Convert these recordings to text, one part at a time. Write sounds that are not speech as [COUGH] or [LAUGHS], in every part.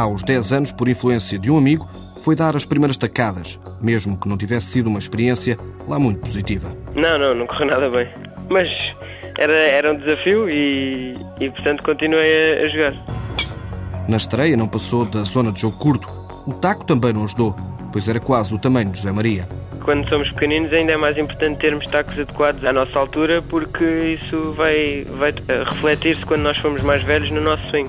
Aos 10 anos, por influência de um amigo, foi dar as primeiras tacadas, mesmo que não tivesse sido uma experiência lá muito positiva. Não, não, não correu nada bem. Mas era, era um desafio e, e portanto, continuei a, a jogar. Na estreia não passou da zona de jogo curto. O taco também não ajudou, pois era quase do tamanho de José Maria. Quando somos pequeninos ainda é mais importante termos tacos adequados à nossa altura porque isso vai, vai eh, refletir-se quando nós formos mais velhos no nosso swing.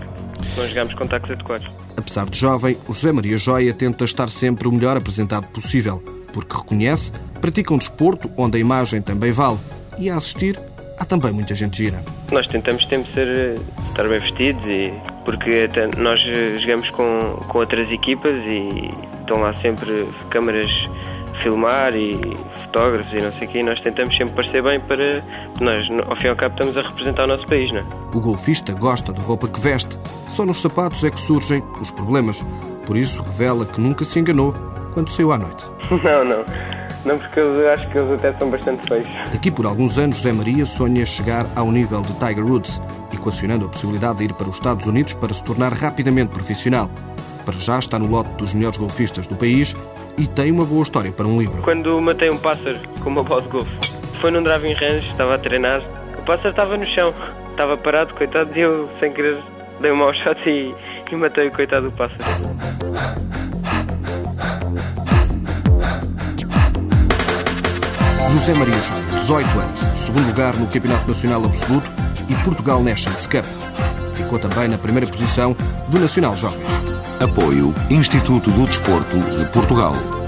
Nós jogamos com tacos adequados. Apesar de jovem, o José Maria Joia tenta estar sempre o melhor apresentado possível, porque reconhece, pratica um desporto onde a imagem também vale e a assistir há também muita gente gira. Nós tentamos sempre ser, estar bem vestidos e porque até nós jogamos com, com outras equipas e estão lá sempre câmaras a filmar e fotógrafos e não sei o quê, e nós tentamos sempre parecer bem para nós, ao fim e ao cabo, estamos a representar o nosso país, não é? O golfista gosta da roupa que veste, só nos sapatos é que surgem os problemas. Por isso, revela que nunca se enganou quando saiu à noite. [LAUGHS] Não, não. Não, porque eu acho que eles até são bastante feios. Daqui por alguns anos, José Maria sonha chegar ao nível de Tiger Woods, equacionando a possibilidade de ir para os Estados Unidos para se tornar rapidamente profissional. Para já está no lote dos melhores golfistas do país e tem uma boa história para um livro. Quando matei um pássaro com uma bola de golfe, foi num driving range, estava a treinar, o pássaro estava no chão, estava parado, coitado, e eu, sem querer, dei um mau shot e, e matei o coitado do pássaro. José Maria João, 18 anos, segundo lugar no Campeonato Nacional Absoluto e Portugal Nations Cup. Ficou também na primeira posição do Nacional Jovens. Apoio Instituto do Desporto de Portugal.